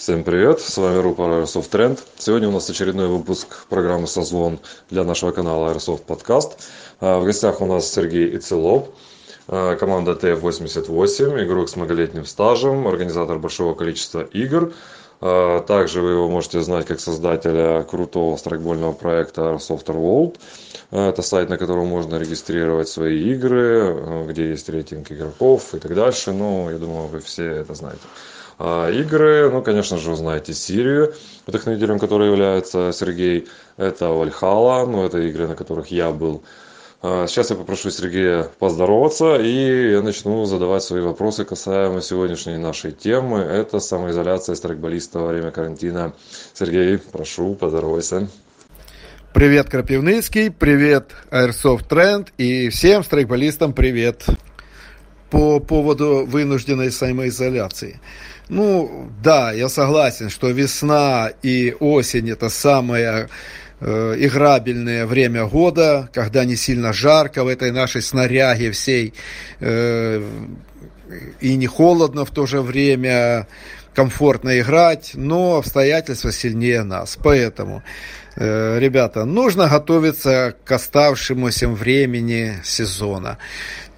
Всем привет, с вами рупор Airsoft Trend. Сегодня у нас очередной выпуск программы «Созвон» для нашего канала Airsoft Podcast. В гостях у нас Сергей Ицелов, команда TF88, игрок с многолетним стажем, организатор большого количества игр. Также вы его можете знать как создателя крутого страйкбольного проекта Airsoft World. Это сайт, на котором можно регистрировать свои игры, где есть рейтинг игроков и так дальше. Ну, я думаю, вы все это знаете. А игры, ну, конечно же, знаете Сирию, вдохновителем которой является Сергей. Это Вальхала, ну, это игры, на которых я был. А сейчас я попрошу Сергея поздороваться, и я начну задавать свои вопросы касаемо сегодняшней нашей темы. Это самоизоляция страйкболиста во время карантина. Сергей, прошу, поздоровайся. Привет, Крапивницкий, привет, Airsoft Trend, и всем страйкболистам привет. По поводу вынужденной самоизоляции. Ну, да, я согласен, что весна и осень это самое э, играбельное время года, когда не сильно жарко в этой нашей снаряге всей, э, и не холодно в то же время, комфортно играть, но обстоятельства сильнее нас. Поэтому, ребята, нужно готовиться к оставшемуся времени сезона.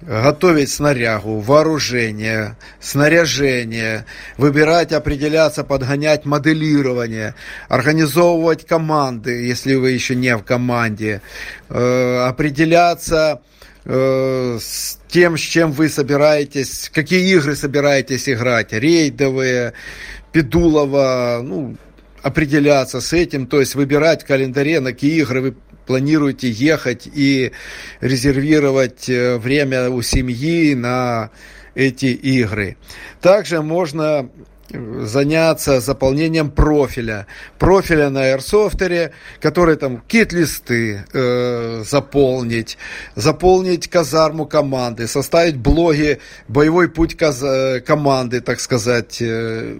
Готовить снарягу, вооружение, снаряжение, выбирать, определяться, подгонять моделирование, организовывать команды, если вы еще не в команде, э, определяться э, с тем, с чем вы собираетесь, какие игры собираетесь играть, рейдовые, Педулова, ну, определяться с этим, то есть выбирать в календаре, на какие игры вы планируете ехать и резервировать э, время у семьи на эти игры. Также можно заняться заполнением профиля. Профиля на аирсофтере, который там кит-листы э, заполнить, заполнить казарму команды, составить блоги «Боевой путь каз- э, команды», так сказать, э,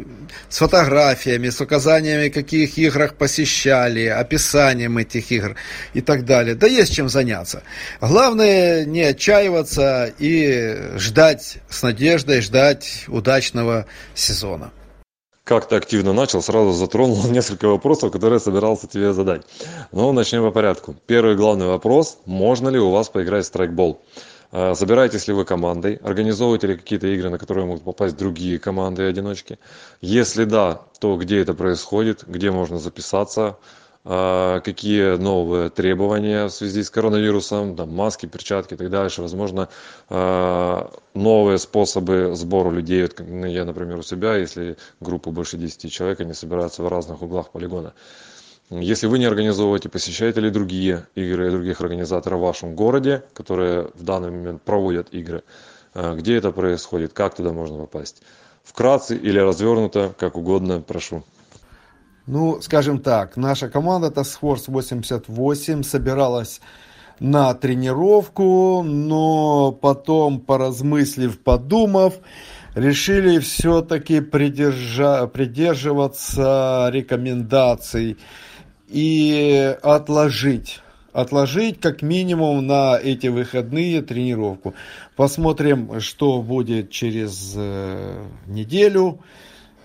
с фотографиями, с указаниями, каких играх посещали, описанием этих игр и так далее. Да есть чем заняться. Главное не отчаиваться и ждать с надеждой, ждать удачного сезона как ты активно начал, сразу затронул несколько вопросов, которые я собирался тебе задать. Но начнем по порядку. Первый главный вопрос. Можно ли у вас поиграть в страйкбол? А, собираетесь ли вы командой? Организовываете ли какие-то игры, на которые могут попасть другие команды и одиночки? Если да, то где это происходит? Где можно записаться? А, какие новые требования в связи с коронавирусом, там, маски, перчатки и так дальше, возможно, а, новые способы сбора людей. Я, например, у себя, если группа больше 10 человек, они собираются в разных углах полигона. Если вы не организовываете, посещаете ли другие игры других организаторов в вашем городе, которые в данный момент проводят игры, а, где это происходит, как туда можно попасть? Вкратце или развернуто, как угодно, прошу. Ну, скажем так, наша команда Task Force 88 собиралась на тренировку, но потом, поразмыслив, подумав, решили все-таки придержа... придерживаться рекомендаций и отложить отложить как минимум на эти выходные тренировку. Посмотрим, что будет через э, неделю.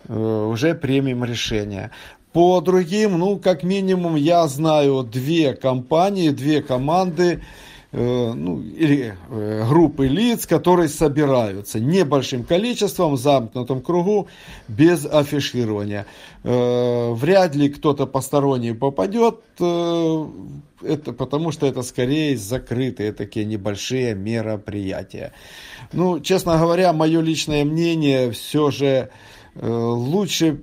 Э, уже примем решение. По другим, ну, как минимум, я знаю две компании, две команды, э, ну, или э, группы лиц, которые собираются небольшим количеством, в замкнутом кругу, без афиширования. Э, вряд ли кто-то посторонний попадет, э, это, потому что это скорее закрытые такие небольшие мероприятия. Ну, честно говоря, мое личное мнение все же э, лучше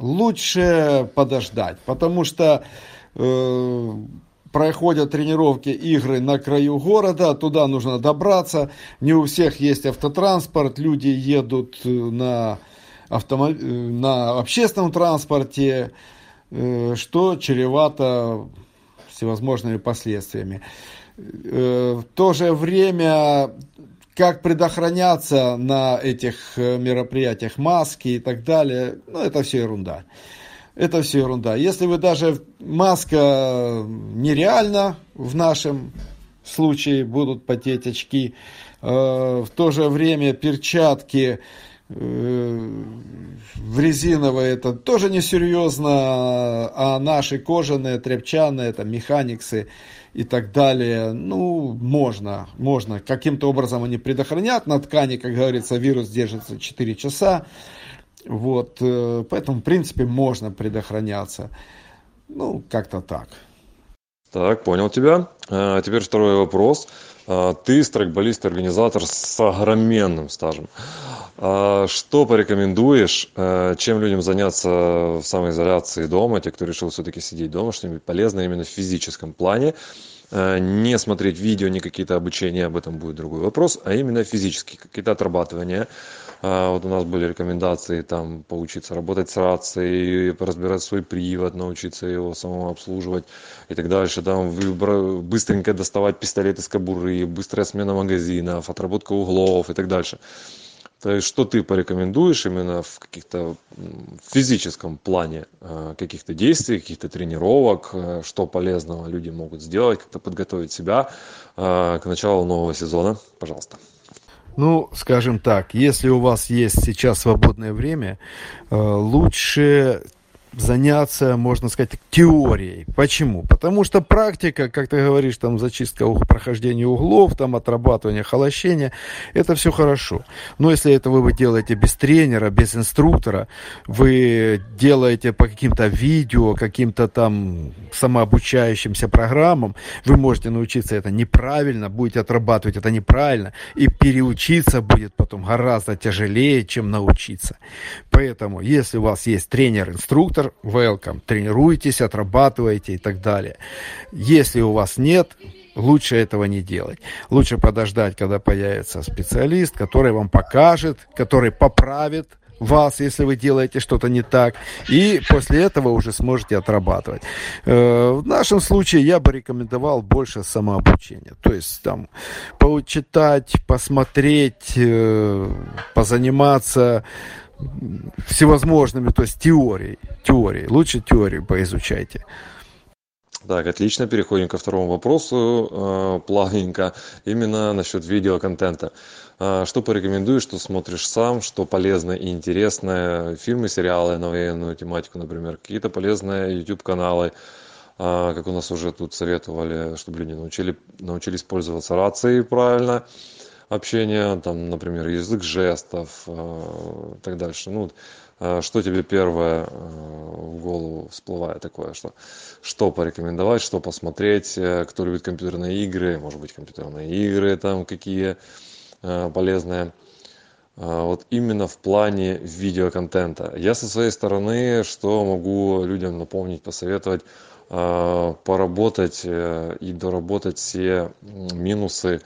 лучше подождать, потому что э, проходят тренировки, игры на краю города, туда нужно добраться, не у всех есть автотранспорт, люди едут на, автомоб... на общественном транспорте, э, что чревато всевозможными последствиями. Э, в то же время как предохраняться на этих э, мероприятиях, маски и так далее, ну, это все ерунда. Это все ерунда. Если вы даже маска нереальна в нашем случае, будут потеть очки, э, в то же время перчатки в резиновые это тоже несерьезно, а наши кожаные, тряпчаные, там, механиксы и так далее, ну, можно, можно. Каким-то образом они предохранят. На ткани, как говорится, вирус держится 4 часа. Вот, э, поэтому, в принципе, можно предохраняться. Ну, как-то так. Так, понял тебя. А теперь второй вопрос. Ты страйкболист, организатор с огроменным стажем. А что порекомендуешь, э, чем людям заняться в самоизоляции дома, те, кто решил все-таки сидеть дома, что-нибудь полезное именно в физическом плане, э, не смотреть видео, не какие-то обучения, об этом будет другой вопрос, а именно физические, какие-то отрабатывания. А, вот у нас были рекомендации там поучиться работать с рацией, разбирать свой привод, научиться его самому обслуживать и так дальше. Там быстренько доставать пистолет из кобуры, быстрая смена магазинов, отработка углов и так дальше. То есть, что ты порекомендуешь именно в каких-то физическом плане э, каких-то действий, каких-то тренировок, э, что полезного люди могут сделать, как-то подготовить себя э, к началу нового сезона? Пожалуйста. Ну, скажем так, если у вас есть сейчас свободное время, лучше заняться, можно сказать, теорией. Почему? Потому что практика, как ты говоришь, там зачистка прохождения углов, там отрабатывание холощения, это все хорошо. Но если это вы делаете без тренера, без инструктора, вы делаете по каким-то видео, каким-то там самообучающимся программам, вы можете научиться это неправильно, будете отрабатывать это неправильно, и переучиться будет потом гораздо тяжелее, чем научиться. Поэтому, если у вас есть тренер-инструктор, инструктор, welcome. Тренируйтесь, отрабатывайте и так далее. Если у вас нет, лучше этого не делать. Лучше подождать, когда появится специалист, который вам покажет, который поправит вас, если вы делаете что-то не так, и после этого уже сможете отрабатывать. Э, в нашем случае я бы рекомендовал больше самообучения, то есть там почитать, посмотреть, э, позаниматься всевозможными, то есть теорией, теорией. Лучше теорию поизучайте. Так, отлично. Переходим ко второму вопросу э, плавненько. Именно насчет видеоконтента. Э, что порекомендуешь, что смотришь сам, что полезное и интересное? Фильмы, сериалы на военную тематику, например. Какие-то полезные YouTube-каналы, э, как у нас уже тут советовали, чтобы люди научили, научились пользоваться рацией правильно общения, там, например, язык жестов э, так дальше. Ну, э, что тебе первое э, в голову всплывает такое, что, что порекомендовать, что посмотреть, кто любит компьютерные игры, может быть, компьютерные игры там какие полезные. Вот именно в плане видеоконтента. Я со своей стороны, что могу людям напомнить, посоветовать, поработать и доработать все минусы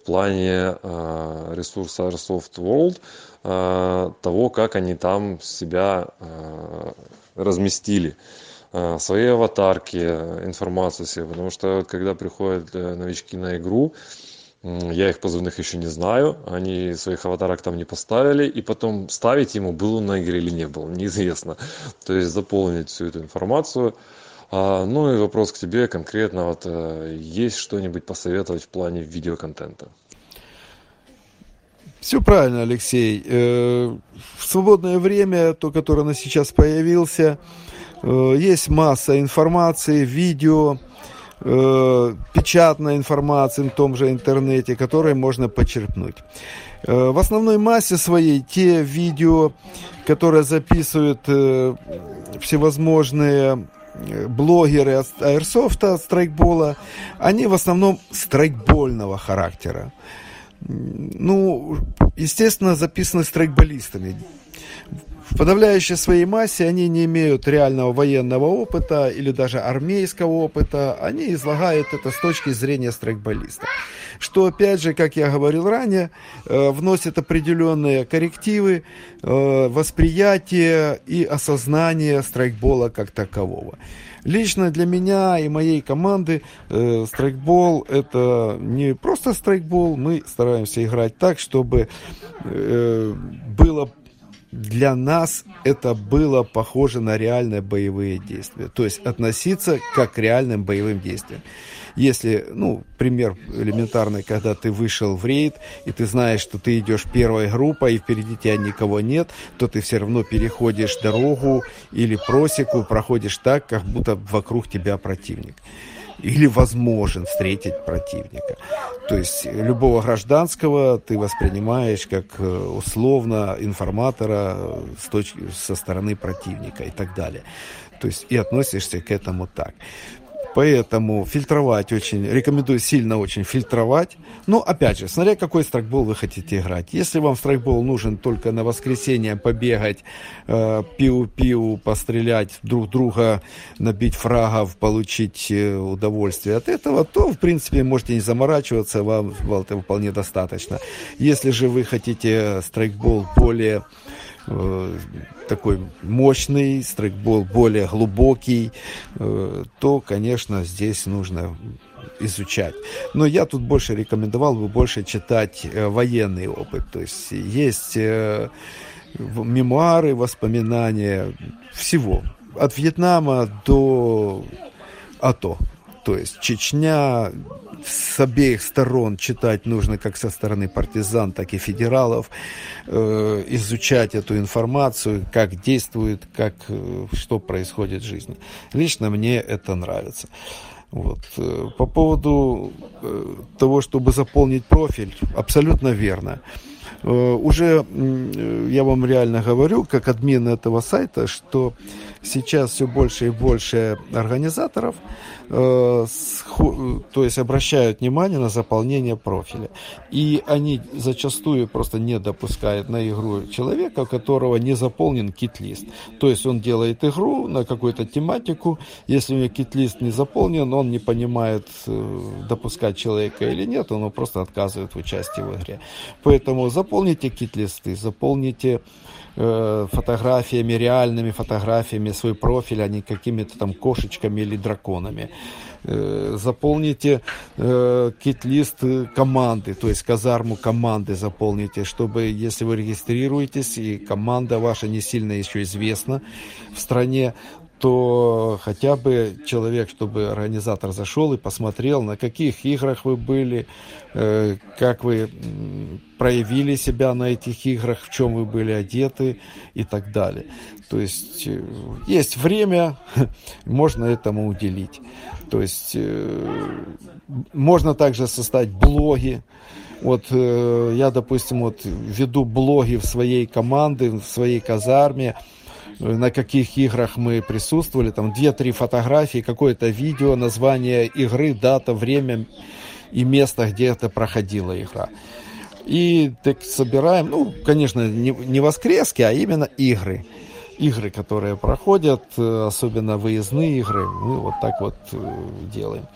в плане э, ресурса Airsoft World, э, того, как они там себя э, разместили свои аватарки, информацию себе, потому что когда приходят новички на игру, я их позывных еще не знаю, они своих аватарок там не поставили, и потом ставить ему, был он на игре или не был, неизвестно. То есть заполнить всю эту информацию. А, ну и вопрос к тебе конкретно, вот э, есть что-нибудь посоветовать в плане видеоконтента? Все правильно, Алексей. Э, в свободное время, то, которое на сейчас появился, э, есть масса информации, видео, печатной информации в том же интернете, которые можно почерпнуть. В основной массе своей те видео, которые записывают всевозможные блогеры аэрсофта, страйкбола, они в основном страйкбольного характера. Ну, естественно, записаны страйкболистами. В подавляющей своей массе они не имеют реального военного опыта или даже армейского опыта. Они излагают это с точки зрения страйкболиста. Что, опять же, как я говорил ранее, э, вносит определенные коррективы, э, восприятие и осознание страйкбола как такового. Лично для меня и моей команды э, страйкбол это не просто страйкбол, мы стараемся играть так, чтобы э, было для нас это было похоже на реальные боевые действия. То есть относиться как к реальным боевым действиям. Если, ну, пример элементарный, когда ты вышел в рейд, и ты знаешь, что ты идешь первой группой, и впереди тебя никого нет, то ты все равно переходишь дорогу или просеку, проходишь так, как будто вокруг тебя противник или возможен встретить противника. То есть любого гражданского ты воспринимаешь как э, условно информатора с точки, со стороны противника и так далее. То есть и относишься к этому так. Поэтому фильтровать очень, рекомендую сильно очень фильтровать. Но, опять же, смотря какой страйкбол вы хотите играть. Если вам страйкбол нужен только на воскресенье побегать, э, пиу-пиу, пострелять друг друга, набить фрагов, получить э, удовольствие от этого, то, в принципе, можете не заморачиваться, вам, вам этого вполне достаточно. Если же вы хотите страйкбол более Э, такой мощный, страйкбол более глубокий, э, то, конечно, здесь нужно изучать. Но я тут больше рекомендовал бы больше читать э, военный опыт. То есть есть мемуары, воспоминания всего. От Вьетнама до АТО. То есть Чечня, с обеих сторон читать нужно как со стороны партизан, так и федералов, э, изучать эту информацию, как действует, как, э, что происходит в жизни. Лично мне это нравится. Вот. Э, по поводу э, того, чтобы заполнить профиль, абсолютно верно. Э, уже я вам реально говорю, как админ этого сайта, что сейчас все больше и больше организаторов Э, то есть обращают внимание на заполнение профиля. И они зачастую просто не допускают на игру человека, у которого не заполнен кит-лист. То есть он делает игру на какую-то тематику, если у него кит-лист не заполнен, он не понимает, э, допускать человека или нет, он просто отказывает в участии в игре. Поэтому заполните кит-листы, заполните э, фотографиями, реальными фотографиями свой профиль, а не какими-то там кошечками или драконами. Э, заполните э, кит-лист команды, то есть казарму команды заполните, чтобы, если вы регистрируетесь, и команда ваша не сильно еще известна в стране, то хотя бы человек, чтобы организатор зашел и посмотрел, на каких играх вы были, э, как вы проявили себя на этих играх, в чем вы были одеты и так далее. То есть э, есть время, можно этому уделить. То есть э, можно также создать блоги. Вот я, допустим, вот веду блоги в своей команде, в своей казарме, на каких играх мы присутствовали, там две-три фотографии, какое-то видео, название игры, дата, время и место, где это проходила игра. И так собираем, ну, конечно, не, не воскрески, а именно игры. Игры, которые проходят, э, особенно выездные игры, мы вот так вот э, делаем.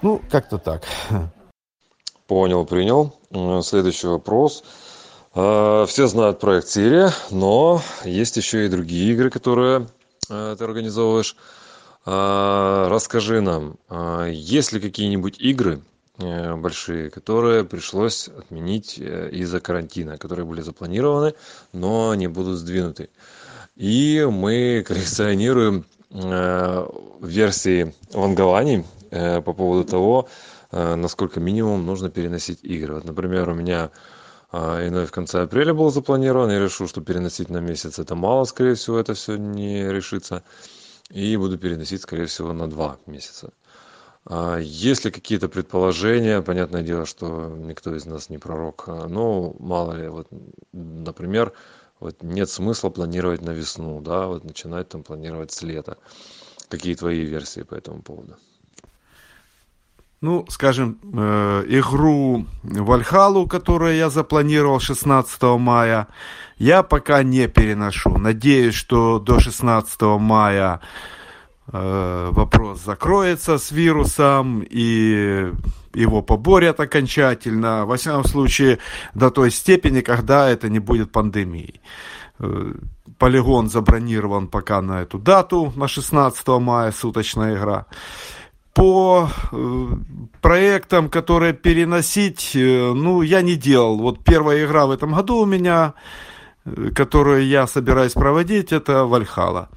Ну, как-то так. Понял, принял. Э, следующий вопрос. А, все знают проект Сирия, но есть еще и другие игры, которые а, ты организовываешь. А, расскажи нам, есть ли какие-нибудь игры э, большие, которые пришлось отменить э, из-за карантина, которые были запланированы, но не будут сдвинуты. И мы коллекционируем э, версии вангований по поводу того, насколько минимум нужно переносить игры. Вот, например, у меня иной в конце апреля был запланирован я решил что переносить на месяц это мало скорее всего это все не решится. И буду переносить скорее всего на два месяца. А есть ли какие-то предположения? Понятное дело что никто из нас не пророк. А, но мало ли вот например вот нет смысла планировать на весну да вот начинать там планировать с лета. Какие твои версии по этому поводу ну, скажем, э, игру Вальхалу, которую я запланировал 16 мая, я пока не переношу. Надеюсь, что до 16 мая э, вопрос закроется с вирусом и его поборят окончательно. Во всяком случае, до той степени, когда это не будет пандемией. Э, полигон забронирован пока на эту дату, на 16 мая, суточная игра по э, проектам, которые переносить, э, ну, я не делал. Вот первая игра в этом году у меня, э, которую я собираюсь проводить, это Вальхала.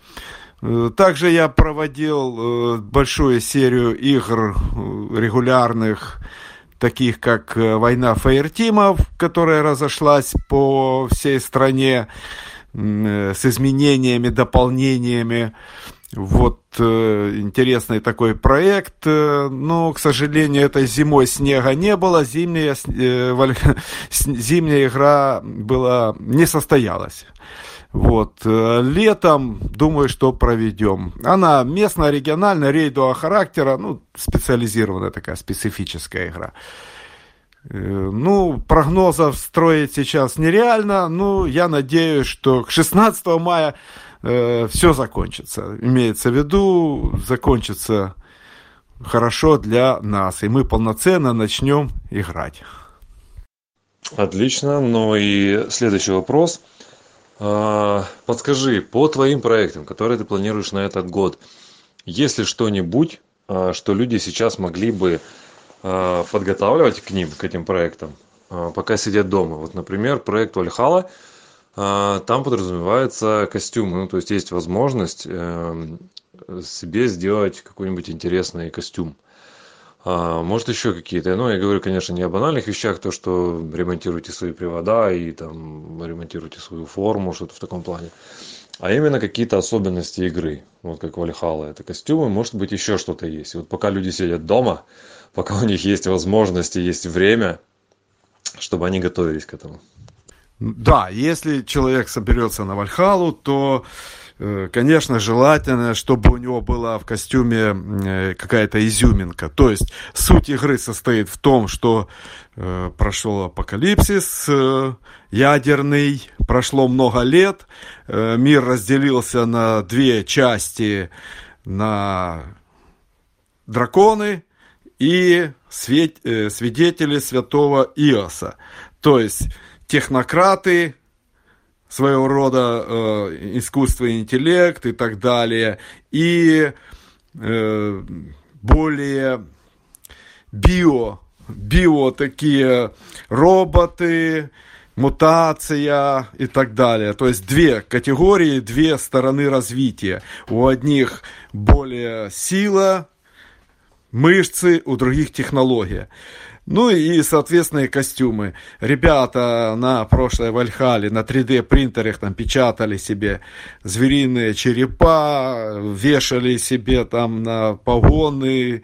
Также я проводил большую серию игр регулярных, таких как «Война фаертимов», которая разошлась по всей стране с изменениями, дополнениями. Вот э, интересный такой проект, э, но, к сожалению, этой зимой снега не было, зимняя, э, валь... зимняя игра была, не состоялась. Вот. Э, летом, думаю, что проведем. Она местная, региональная, рейдового характера, ну, специализированная такая, специфическая игра. Э, ну, прогнозов строить сейчас нереально, ну, я надеюсь, что к 16 мая э, все закончится. Имеется в виду, закончится хорошо для нас, и мы полноценно начнем играть. Отлично. Ну и следующий вопрос. А, подскажи, по твоим проектам, которые ты планируешь на этот год, есть ли что-нибудь, а, что люди сейчас могли бы а, подготавливать к ним, к этим проектам, пока сидят дома? Вот, например, проект Вальхала – там подразумеваются костюмы. Ну то есть есть возможность эм, себе сделать какой-нибудь интересный костюм. А, может еще какие-то. Ну я говорю конечно не о банальных вещах то что ремонтируйте свои привода и там ремонтируйте свою форму что-то в таком плане. А именно какие-то особенности игры. Вот как вальхалла это костюмы. Может быть еще что-то есть. Вот пока люди сидят дома пока у них есть возможности есть время чтобы они готовились к этому да, если человек соберется на Вальхалу, то, э, конечно, желательно, чтобы у него была в костюме э, какая-то изюминка. То есть суть игры состоит в том, что э, прошел апокалипсис ядерный, прошло много лет, мир разделился на две части, на драконы и свидетели святого Иоса. То есть технократы, своего рода э, и интеллект и так далее, и э, более био, био такие роботы, мутация и так далее. То есть две категории, две стороны развития. У одних более сила, мышцы, у других технология. Ну и, соответственно, костюмы. Ребята на прошлой Вальхале на 3D принтерах там печатали себе звериные черепа, вешали себе там на погоны,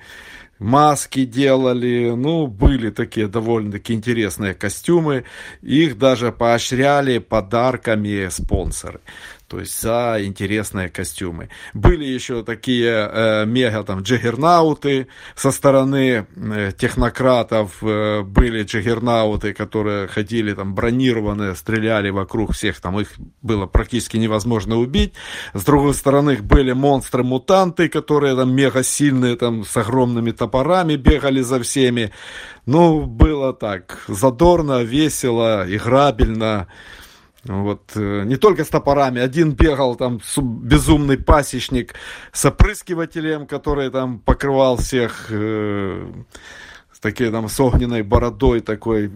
маски делали, ну, были такие довольно-таки интересные костюмы, их даже поощряли подарками спонсоры то есть за интересные костюмы. Были еще такие э, мега там джиггернауты со стороны э, технократов, э, были джиггернауты, которые ходили там бронированные, стреляли вокруг всех, там их было практически невозможно убить. С другой стороны были монстры-мутанты, которые там мега сильные, там с огромными топорами бегали за всеми. Ну, было так, задорно, весело, играбельно. Вот, э, не только с топорами. Один бегал там безумный пасечник с опрыскивателем, который там покрывал всех такой там с огненной бородой такой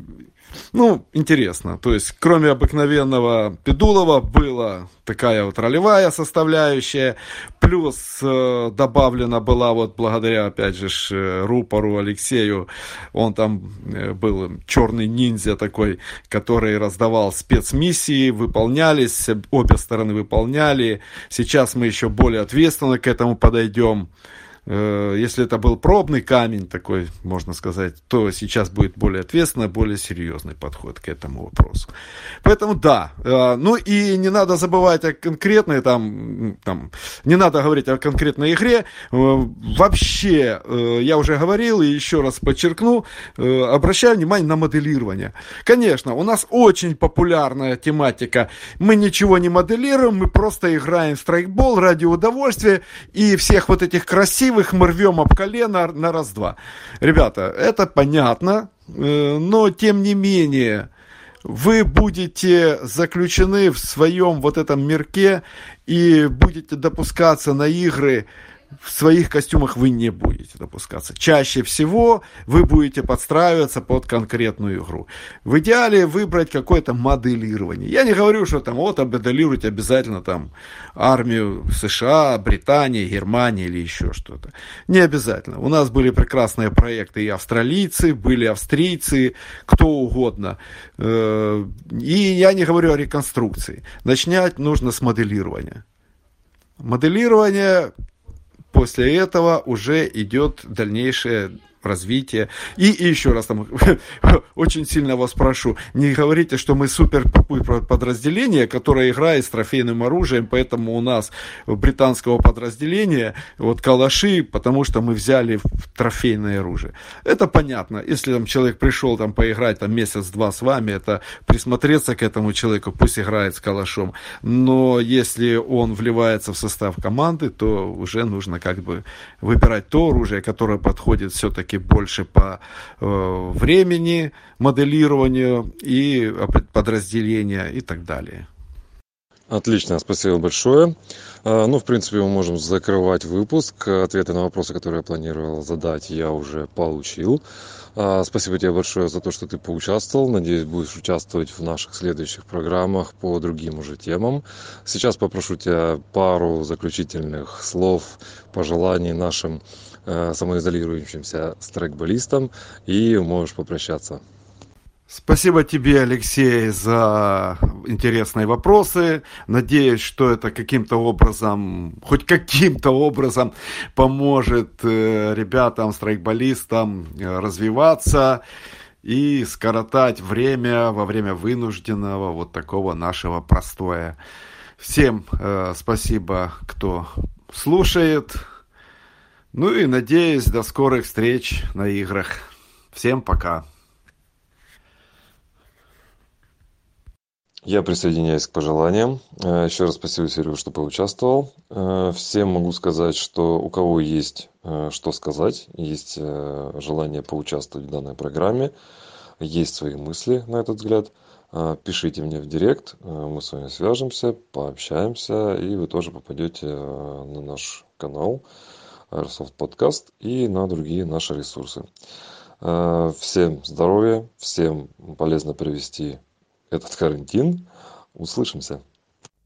ну, интересно. То есть, кроме обыкновенного Педулова, была такая вот ролевая составляющая, плюс э, добавлена была вот благодаря, опять же, э, рупору Алексею, он там э, был черный ниндзя такой, который раздавал спецмиссии, выполнялись, обе стороны выполняли. Сейчас мы еще более ответственно к этому подойдем. Э, если это был пробный камень такой, можно сказать, то сейчас будет более ответственно, более серьезный подход к этому вопросу. Поэтому да, э, ну и не надо забывать о конкретной там, там не надо говорить о конкретной игре. Э, вообще, я уже говорил и еще раз подчеркну, обращаю внимание на моделирование. Конечно, у нас очень популярная тематика. Мы ничего не моделируем, мы просто играем в страйкбол ради удовольствия и всех вот этих красивых красивых мы рвем об колено на раз-два. Ребята, это понятно, э, но тем не менее вы будете заключены в своем вот этом мирке и будете допускаться на игры в своих костюмах вы не будете допускаться. Чаще всего вы будете подстраиваться под конкретную игру. В идеале выбрать какое-то моделирование. Я не говорю, что там вот моделируйте обязательно там армию США, Британии, Германии или еще что-то. Не обязательно. У нас были прекрасные проекты и австралийцы, были австрийцы, кто угодно. Э, и я не говорю о реконструкции. Начинать нужно с моделирования. Моделирование после этого уже идет дальнейшее развития. И, и еще раз там очень сильно вас прошу, не говорите, что мы супер подразделение, которое играет с трофейным оружием, поэтому у нас британского подразделения вот калаши, потому что мы взяли трофейное оружие. Это понятно. Если там человек пришел там поиграть там месяц-два с вами, это присмотреться к этому человеку, пусть играет с калашом. Но если он вливается в состав команды, то уже нужно как бы выбирать то оружие, которое подходит все-таки все-таки больше по э, времени моделированию и подразделения и так далее. Отлично, спасибо большое. А, ну, в принципе, мы можем закрывать выпуск. Ответы на вопросы, которые я планировал задать, я уже получил. А, спасибо тебе большое за то, что ты поучаствовал. Надеюсь, будешь участвовать в наших следующих программах по другим уже темам. Сейчас попрошу тебя пару заключительных слов, пожеланий нашим самоизолирующимся страйкболистом и можешь попрощаться. Спасибо тебе, Алексей, за интересные вопросы. Надеюсь, что это каким-то образом, хоть каким-то образом поможет э, ребятам, страйкболистам э, развиваться и скоротать время во время вынужденного вот такого нашего простоя. Всем э, спасибо, кто слушает. Ну и надеюсь, до скорых встреч на играх. Всем пока. Я присоединяюсь к пожеланиям. Э, Еще раз спасибо, Серега, что поучаствовал. Э, всем могу сказать, что у кого есть э, что сказать, есть желание поучаствовать в данной программе, есть свои мысли на этот взгляд, пишите мне в директ, мы с вами свяжемся, пообщаемся, и вы тоже попадете на наш канал. Airsoft Podcast и на другие наши ресурсы. Э, всем здоровья, всем полезно провести этот карантин. Услышимся.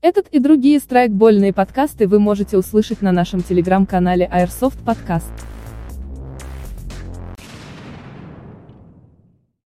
Этот и другие страйкбольные подкасты вы можете услышать на нашем телеграм-канале Airsoft Podcast.